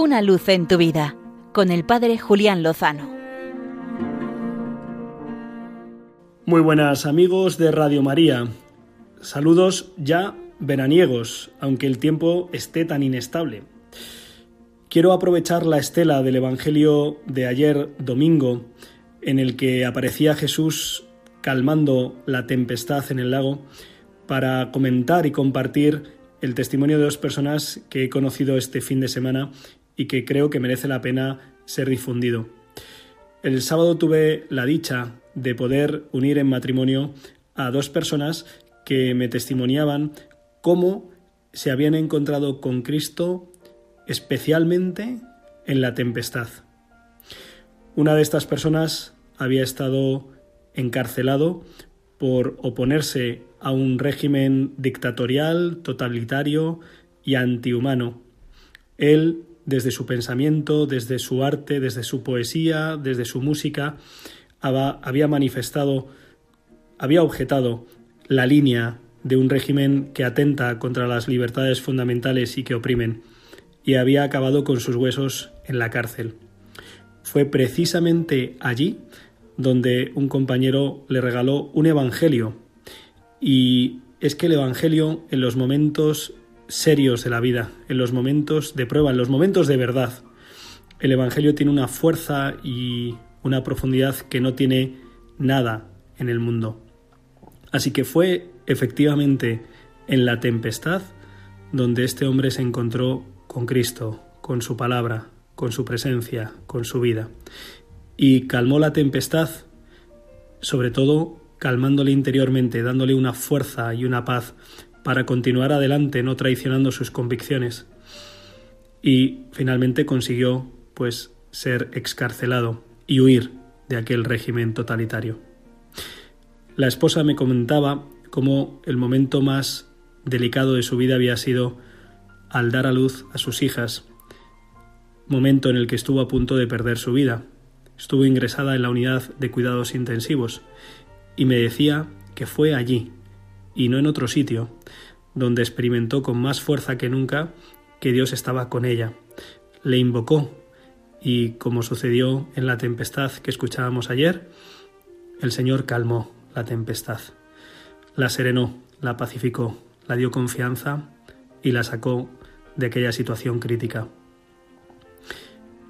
Una luz en tu vida con el Padre Julián Lozano. Muy buenas amigos de Radio María. Saludos ya veraniegos, aunque el tiempo esté tan inestable. Quiero aprovechar la estela del Evangelio de ayer domingo, en el que aparecía Jesús calmando la tempestad en el lago, para comentar y compartir el testimonio de dos personas que he conocido este fin de semana y que creo que merece la pena ser difundido. El sábado tuve la dicha de poder unir en matrimonio a dos personas que me testimoniaban cómo se habían encontrado con Cristo especialmente en la tempestad. Una de estas personas había estado encarcelado por oponerse a un régimen dictatorial, totalitario y antihumano. Él, desde su pensamiento, desde su arte, desde su poesía, desde su música, había manifestado, había objetado la línea de un régimen que atenta contra las libertades fundamentales y que oprimen y había acabado con sus huesos en la cárcel. Fue precisamente allí donde un compañero le regaló un Evangelio. Y es que el Evangelio en los momentos serios de la vida, en los momentos de prueba, en los momentos de verdad, el Evangelio tiene una fuerza y una profundidad que no tiene nada en el mundo. Así que fue efectivamente en la tempestad donde este hombre se encontró con Cristo, con su palabra, con su presencia, con su vida. Y calmó la tempestad, sobre todo calmándole interiormente, dándole una fuerza y una paz para continuar adelante, no traicionando sus convicciones. Y finalmente consiguió, pues, ser excarcelado y huir de aquel régimen totalitario. La esposa me comentaba cómo el momento más delicado de su vida había sido al dar a luz a sus hijas, momento en el que estuvo a punto de perder su vida. Estuvo ingresada en la unidad de cuidados intensivos y me decía que fue allí, y no en otro sitio, donde experimentó con más fuerza que nunca que Dios estaba con ella. Le invocó y, como sucedió en la tempestad que escuchábamos ayer, el Señor calmó la tempestad, la serenó, la pacificó, la dio confianza y la sacó de aquella situación crítica.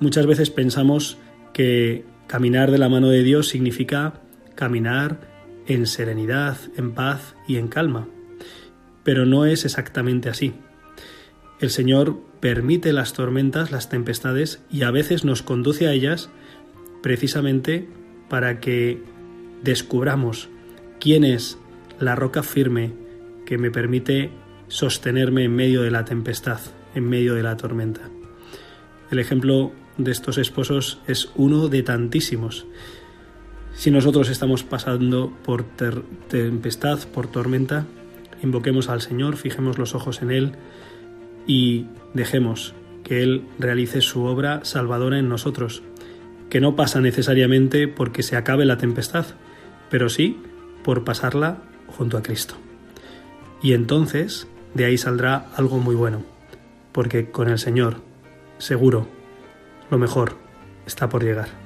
Muchas veces pensamos que caminar de la mano de Dios significa caminar en serenidad, en paz y en calma, pero no es exactamente así. El Señor permite las tormentas, las tempestades, y a veces nos conduce a ellas precisamente para que descubramos quién es la roca firme que me permite sostenerme en medio de la tempestad, en medio de la tormenta. El ejemplo de estos esposos es uno de tantísimos. Si nosotros estamos pasando por tempestad, por tormenta, invoquemos al Señor, fijemos los ojos en Él y dejemos que Él realice su obra salvadora en nosotros, que no pasa necesariamente porque se acabe la tempestad, pero sí por pasarla junto a Cristo. Y entonces de ahí saldrá algo muy bueno, porque con el Señor, seguro, lo mejor está por llegar.